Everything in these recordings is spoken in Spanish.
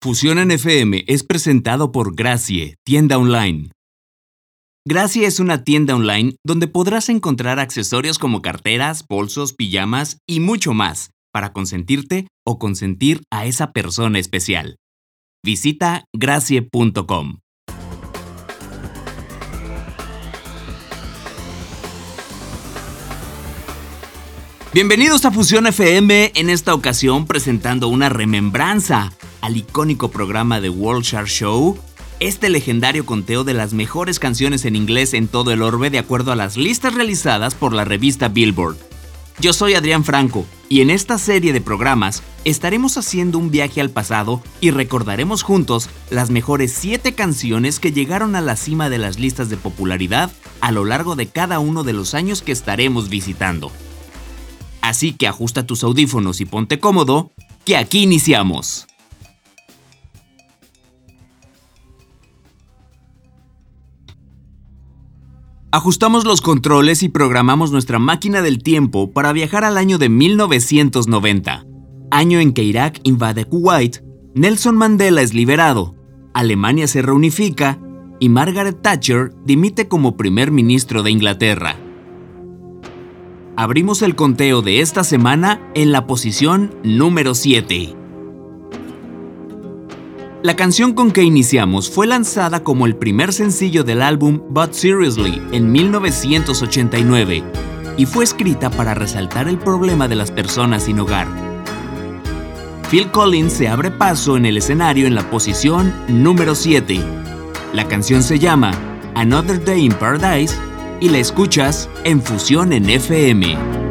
Fusión FM es presentado por Gracie, tienda online. Gracie es una tienda online donde podrás encontrar accesorios como carteras, bolsos, pijamas y mucho más para consentirte o consentir a esa persona especial. Visita gracie.com. Bienvenidos a Fusión FM, en esta ocasión presentando una remembranza al icónico programa de World Show, este legendario conteo de las mejores canciones en inglés en todo el orbe de acuerdo a las listas realizadas por la revista Billboard. Yo soy Adrián Franco y en esta serie de programas estaremos haciendo un viaje al pasado y recordaremos juntos las mejores 7 canciones que llegaron a la cima de las listas de popularidad a lo largo de cada uno de los años que estaremos visitando. Así que ajusta tus audífonos y ponte cómodo, que aquí iniciamos. Ajustamos los controles y programamos nuestra máquina del tiempo para viajar al año de 1990, año en que Irak invade Kuwait, Nelson Mandela es liberado, Alemania se reunifica y Margaret Thatcher dimite como primer ministro de Inglaterra. Abrimos el conteo de esta semana en la posición número 7. La canción con que iniciamos fue lanzada como el primer sencillo del álbum But Seriously en 1989 y fue escrita para resaltar el problema de las personas sin hogar. Phil Collins se abre paso en el escenario en la posición número 7. La canción se llama Another Day in Paradise y la escuchas en Fusión en FM.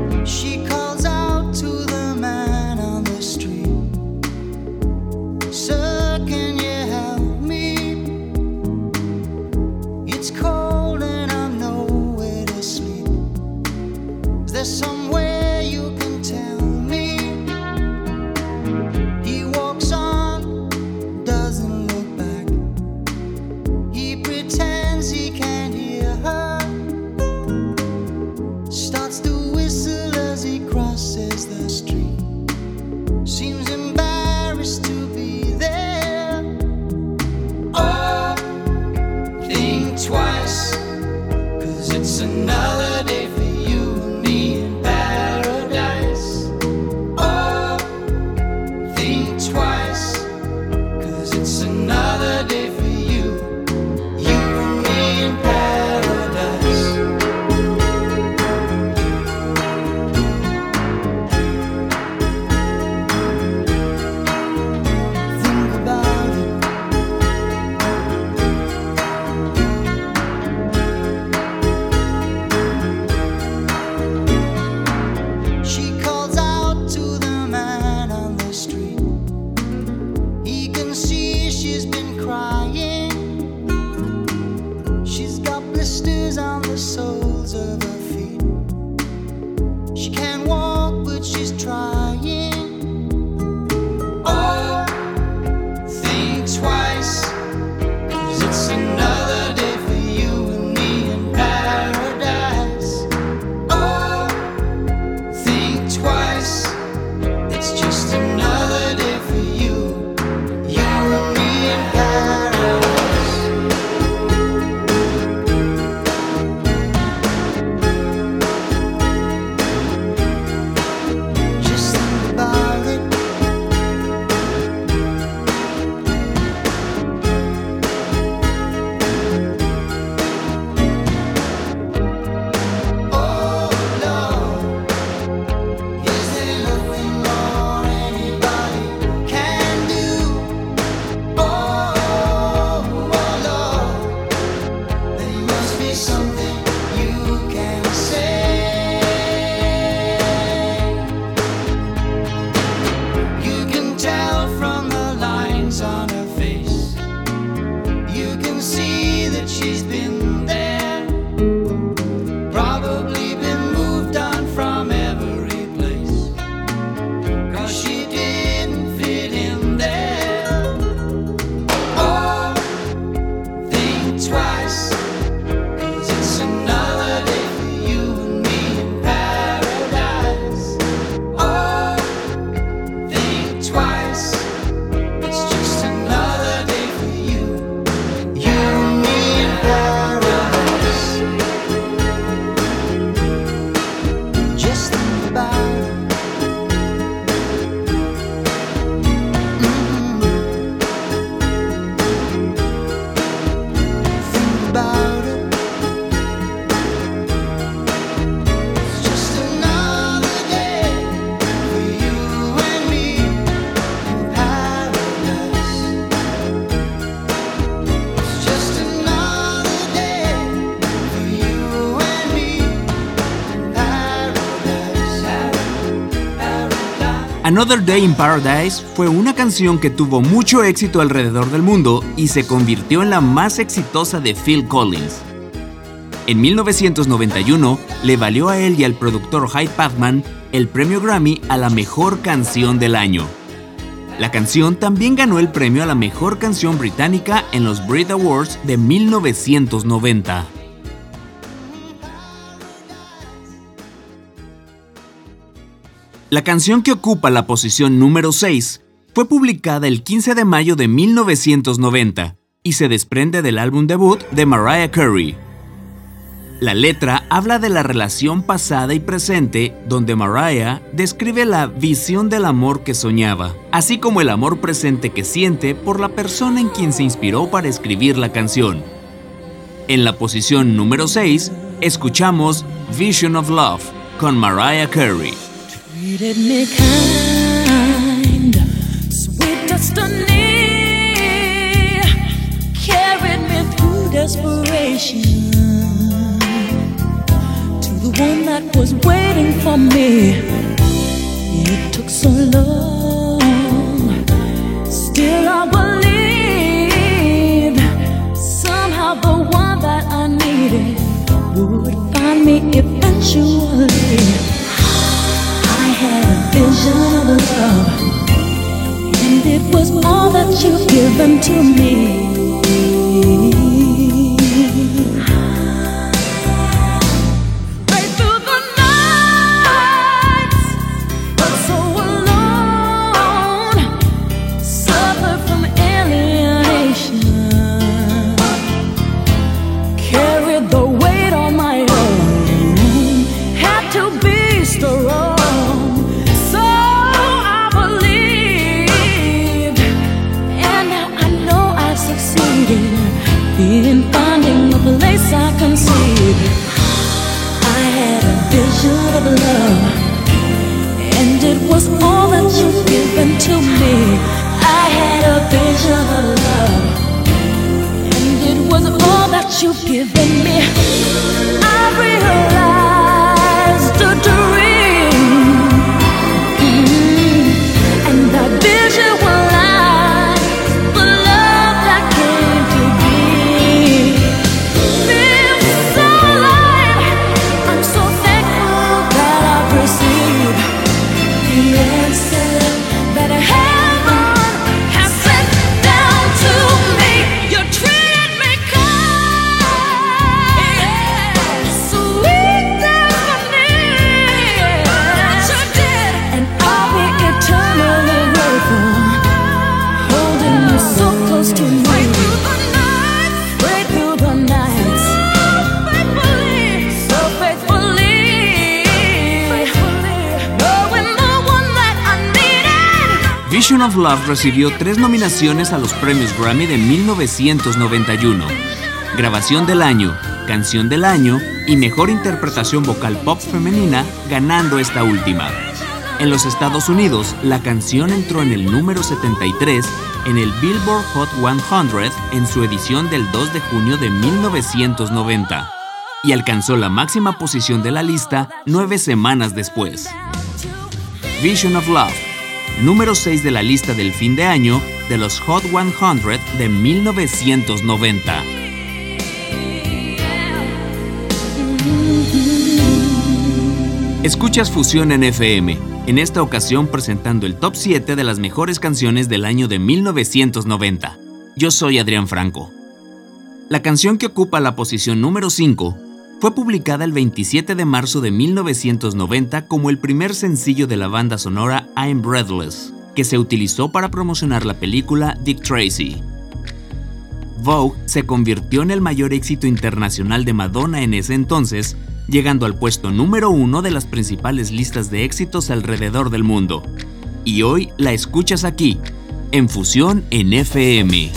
Another Day in Paradise fue una canción que tuvo mucho éxito alrededor del mundo y se convirtió en la más exitosa de Phil Collins. En 1991 le valió a él y al productor Hyde Pathman el premio Grammy a la mejor canción del año. La canción también ganó el premio a la mejor canción británica en los Brit Awards de 1990. La canción que ocupa la posición número 6 fue publicada el 15 de mayo de 1990 y se desprende del álbum debut de Mariah Carey. La letra habla de la relación pasada y presente donde Mariah describe la visión del amor que soñaba, así como el amor presente que siente por la persona en quien se inspiró para escribir la canción. En la posición número 6, escuchamos Vision of Love con Mariah Carey. One that was waiting for me. It took so long, still I believed somehow the one that I needed would find me eventually. Love, and it was all that you've given to me. traveling of Love recibió tres nominaciones a los premios Grammy de 1991. Grabación del año, Canción del año y Mejor Interpretación Vocal Pop Femenina, ganando esta última. En los Estados Unidos, la canción entró en el número 73 en el Billboard Hot 100 en su edición del 2 de junio de 1990 y alcanzó la máxima posición de la lista nueve semanas después. Vision of Love número 6 de la lista del fin de año de los Hot 100 de 1990. Escuchas Fusión en FM, en esta ocasión presentando el top 7 de las mejores canciones del año de 1990. Yo soy Adrián Franco. La canción que ocupa la posición número 5 fue publicada el 27 de marzo de 1990 como el primer sencillo de la banda sonora I'm Breathless, que se utilizó para promocionar la película Dick Tracy. Vogue se convirtió en el mayor éxito internacional de Madonna en ese entonces, llegando al puesto número uno de las principales listas de éxitos alrededor del mundo. Y hoy la escuchas aquí, en Fusión en FM.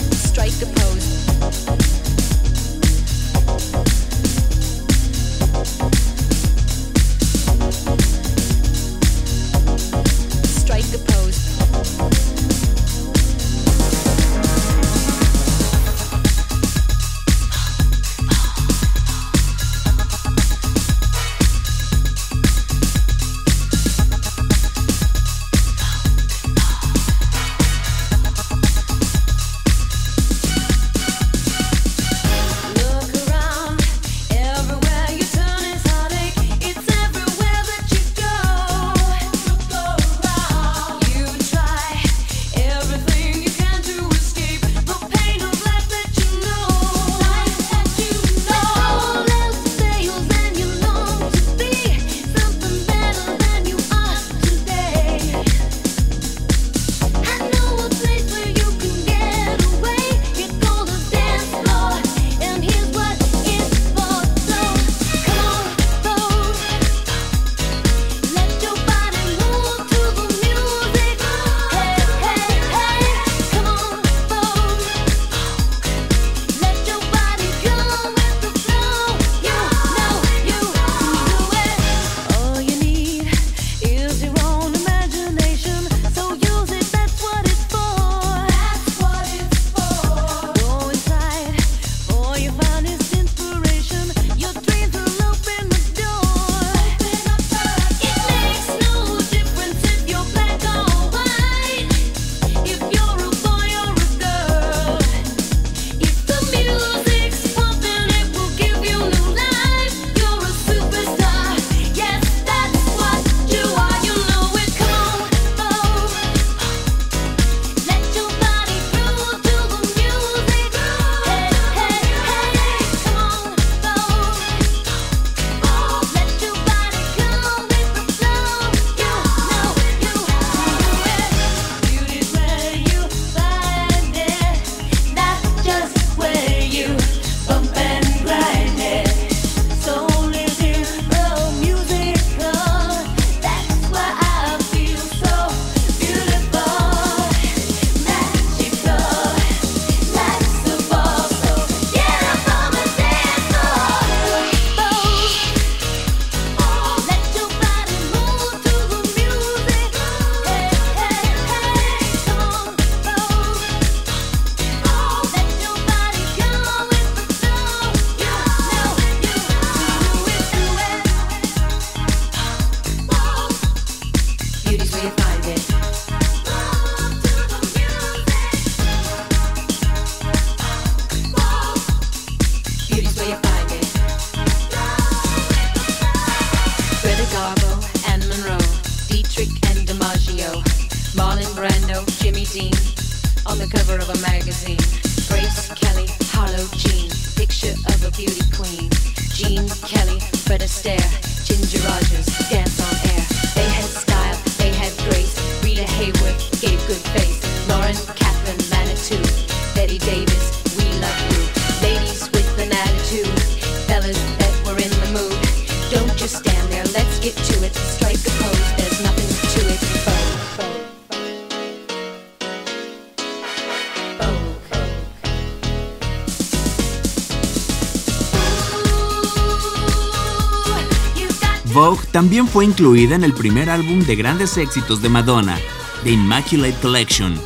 Fue incluida en el primer álbum de grandes éxitos de Madonna, The Immaculate Collection.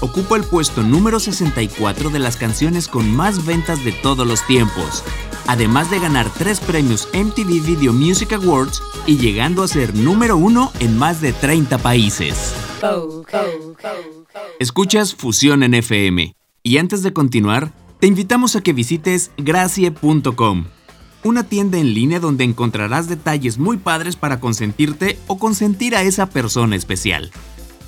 Ocupa el puesto número 64 de las canciones con más ventas de todos los tiempos, además de ganar tres premios MTV Video Music Awards y llegando a ser número uno en más de 30 países. Escuchas Fusión en FM. Y antes de continuar, te invitamos a que visites gracie.com una tienda en línea donde encontrarás detalles muy padres para consentirte o consentir a esa persona especial.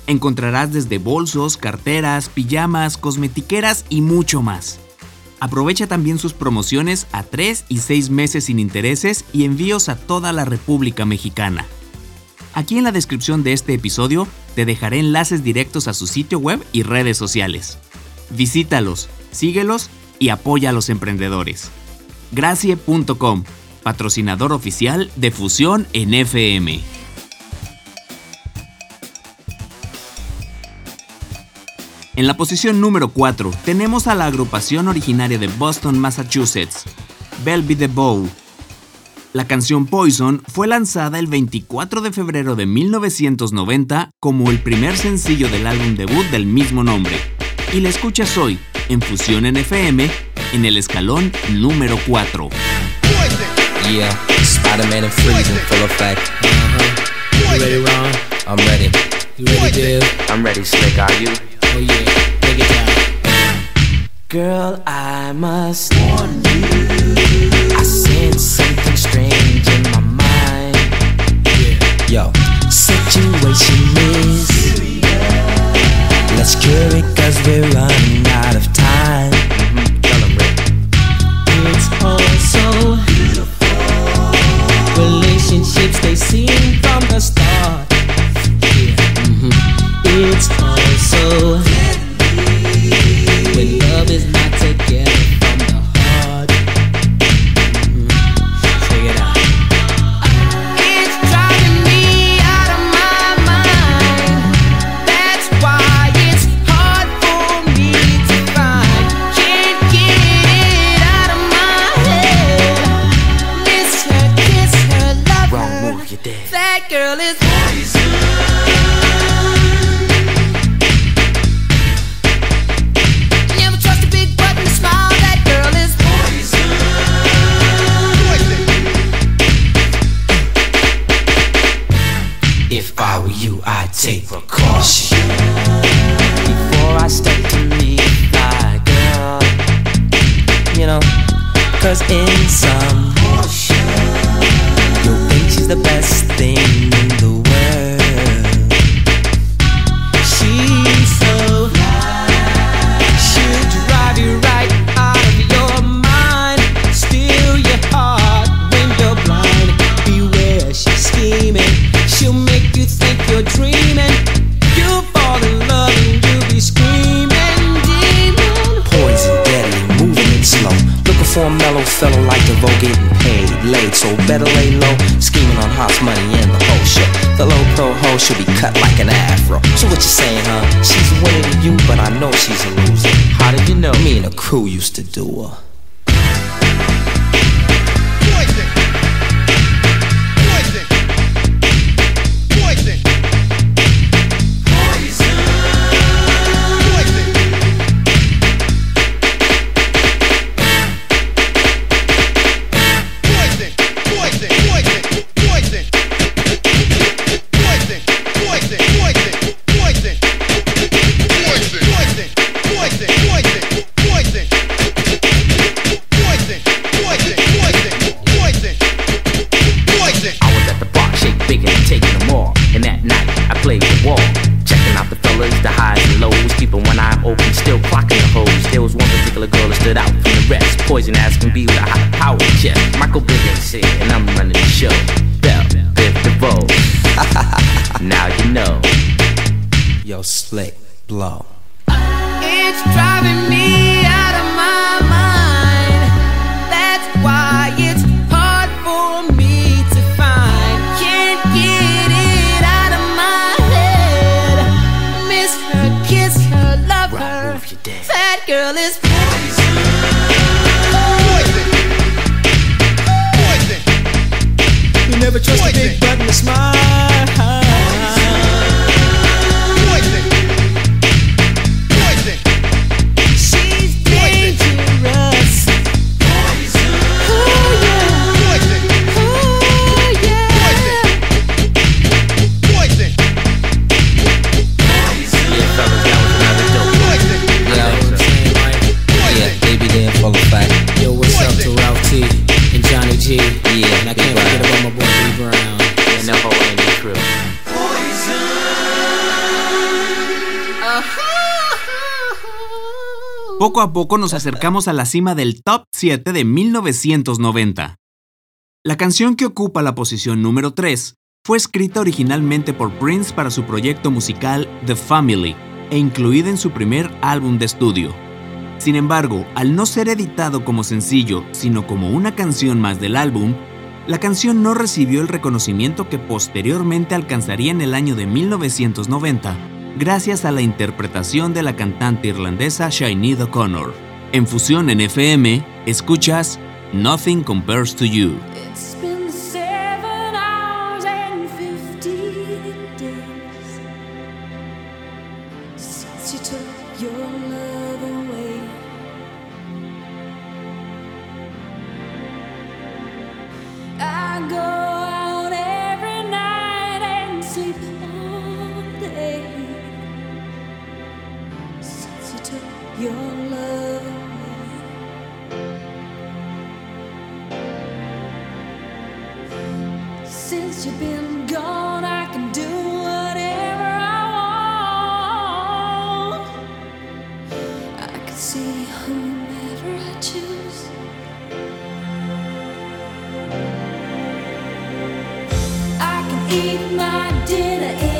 Encontrarás desde bolsos, carteras, pijamas, cosmetiqueras y mucho más. Aprovecha también sus promociones a 3 y 6 meses sin intereses y envíos a toda la República Mexicana. Aquí en la descripción de este episodio te dejaré enlaces directos a su sitio web y redes sociales. Visítalos, síguelos y apoya a los emprendedores gracie.com, patrocinador oficial de Fusión en FM. En la posición número 4 tenemos a la agrupación originaria de Boston, Massachusetts, Belby the Bow. La canción Poison fue lanzada el 24 de febrero de 1990 como el primer sencillo del álbum debut del mismo nombre, y la escuchas hoy en Fusión en FM en el escalón número 4. Yeah, Spider-Man and Freeze in full effect. Uh-huh. You ready, Ron? I'm ready. You ready, Div? I'm ready, Slick. Are you? Oh yeah, take it down. Girl, I must warn you. I sense something strange in my mind. Yo, situation is. Let's cure it cause we're running out of time. It's all so. Relationships they seem from the start. Yeah. Mm-hmm. It's all so should be cut like an afro. So what you saying, huh? She's a to you, but I know she's a loser. How did you know? Me and the crew used to do her. Slick Blow. poco nos acercamos a la cima del top 7 de 1990. La canción que ocupa la posición número 3 fue escrita originalmente por Prince para su proyecto musical The Family e incluida en su primer álbum de estudio. Sin embargo, al no ser editado como sencillo, sino como una canción más del álbum, la canción no recibió el reconocimiento que posteriormente alcanzaría en el año de 1990 gracias a la interpretación de la cantante irlandesa Sinead O'Connor. En Fusión en FM, escuchas Nothing Compares to You. did it.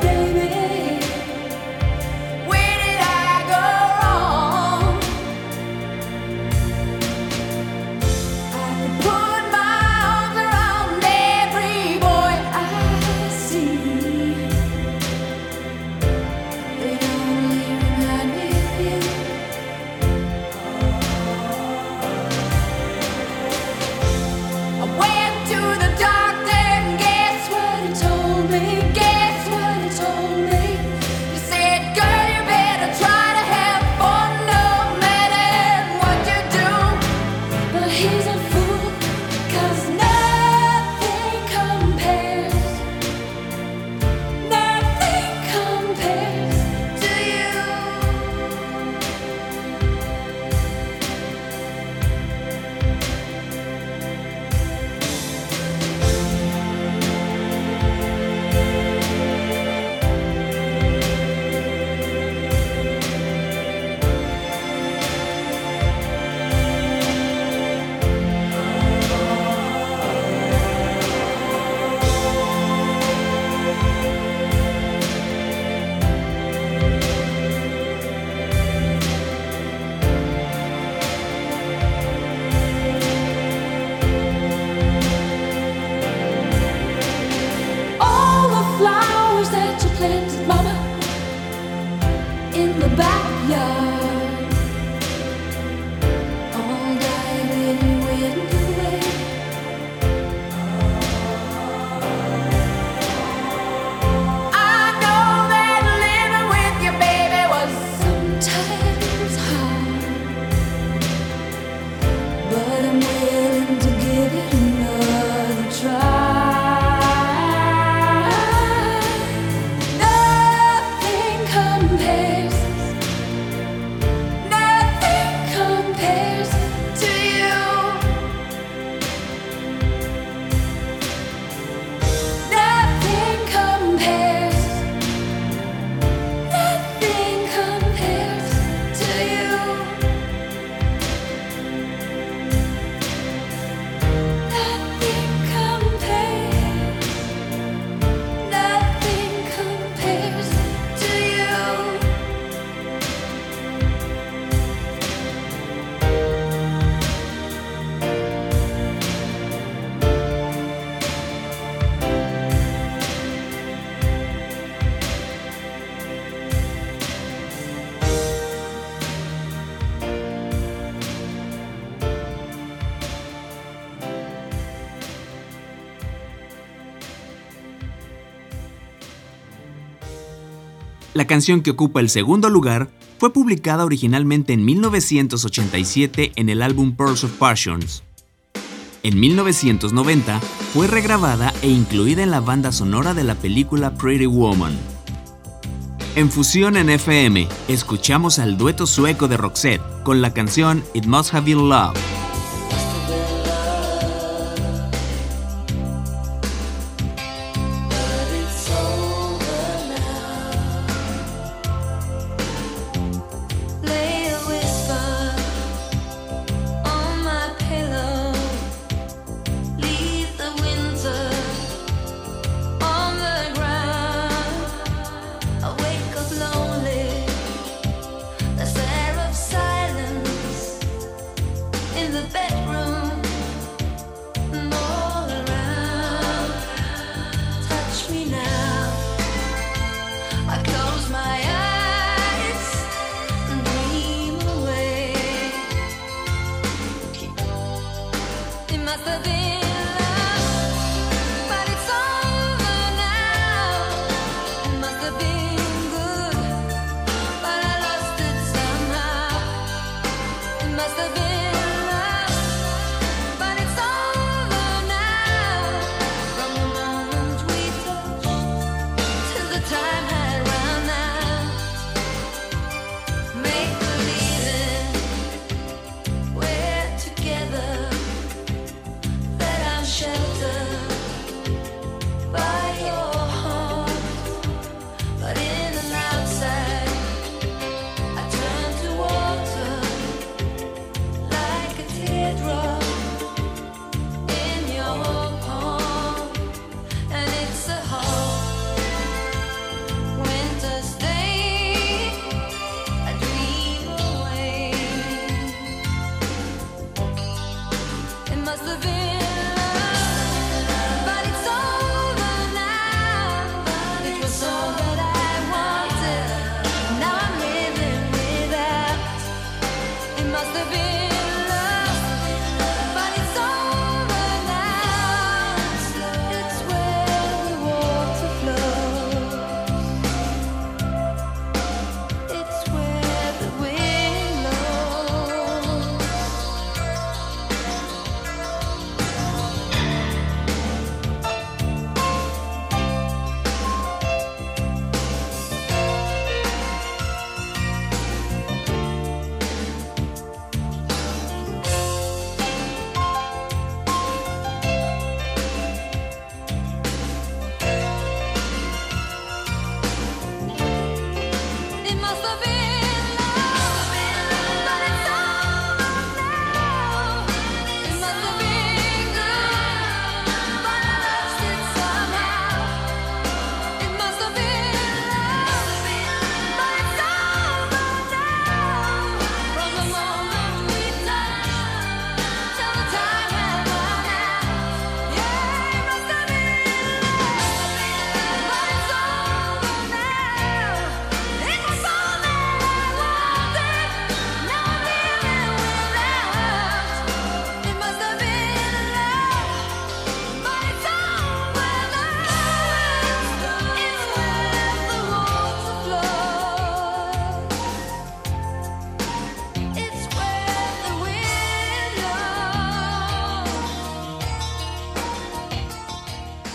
baby. La canción que ocupa el segundo lugar fue publicada originalmente en 1987 en el álbum Pearls of Passions. En 1990 fue regrabada e incluida en la banda sonora de la película Pretty Woman. En Fusión en FM, escuchamos al dueto sueco de Roxette con la canción It Must Have Been Love.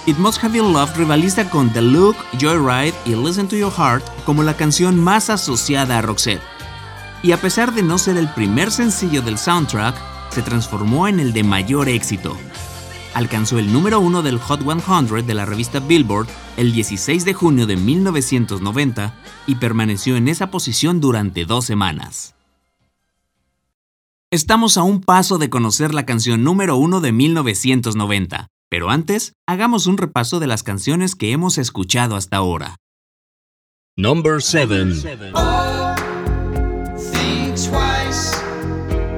It Must Have Been Love rivaliza con The Look, Joyride y Listen to Your Heart como la canción más asociada a Roxette. Y a pesar de no ser el primer sencillo del soundtrack, se transformó en el de mayor éxito. Alcanzó el número uno del Hot 100 de la revista Billboard el 16 de junio de 1990 y permaneció en esa posición durante dos semanas. Estamos a un paso de conocer la canción número uno de 1990, pero antes, hagamos un repaso de las canciones que hemos escuchado hasta ahora. Number 7. Think twice,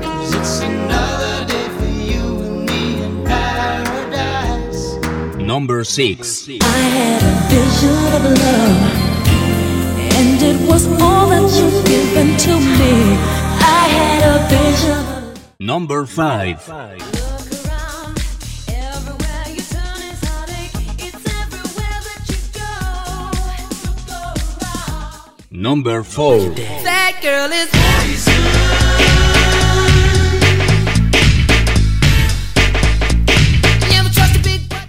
'cause it's another day for you and me in paradise. Number 6. I had a vision of love, and it was all that you've given to me. I had a vision of Number 5. Number 4 That girl is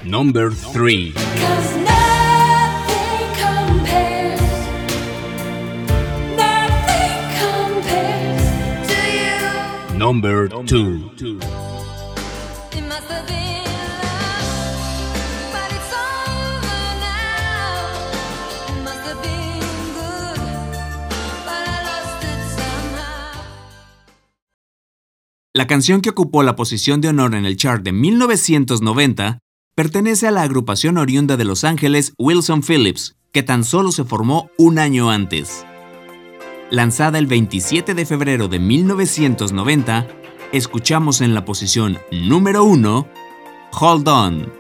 Number 3 nothing compares, nothing compares Number 2 La canción que ocupó la posición de honor en el chart de 1990 pertenece a la agrupación oriunda de Los Ángeles Wilson Phillips, que tan solo se formó un año antes. Lanzada el 27 de febrero de 1990, escuchamos en la posición número 1 Hold On.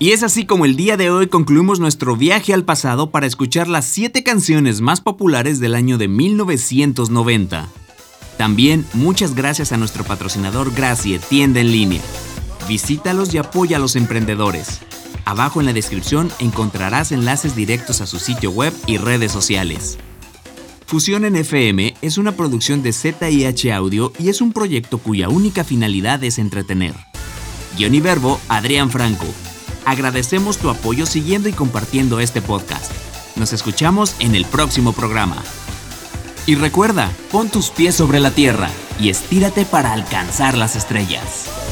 Y es así como el día de hoy concluimos nuestro viaje al pasado para escuchar las 7 canciones más populares del año de 1990. También muchas gracias a nuestro patrocinador Gracie, tienda en línea. Visítalos y apoya a los emprendedores. Abajo en la descripción encontrarás enlaces directos a su sitio web y redes sociales. Fusión en FM es una producción de ZIH Audio y es un proyecto cuya única finalidad es entretener. Guión y verbo, Adrián Franco. Agradecemos tu apoyo siguiendo y compartiendo este podcast. Nos escuchamos en el próximo programa. Y recuerda, pon tus pies sobre la tierra y estírate para alcanzar las estrellas.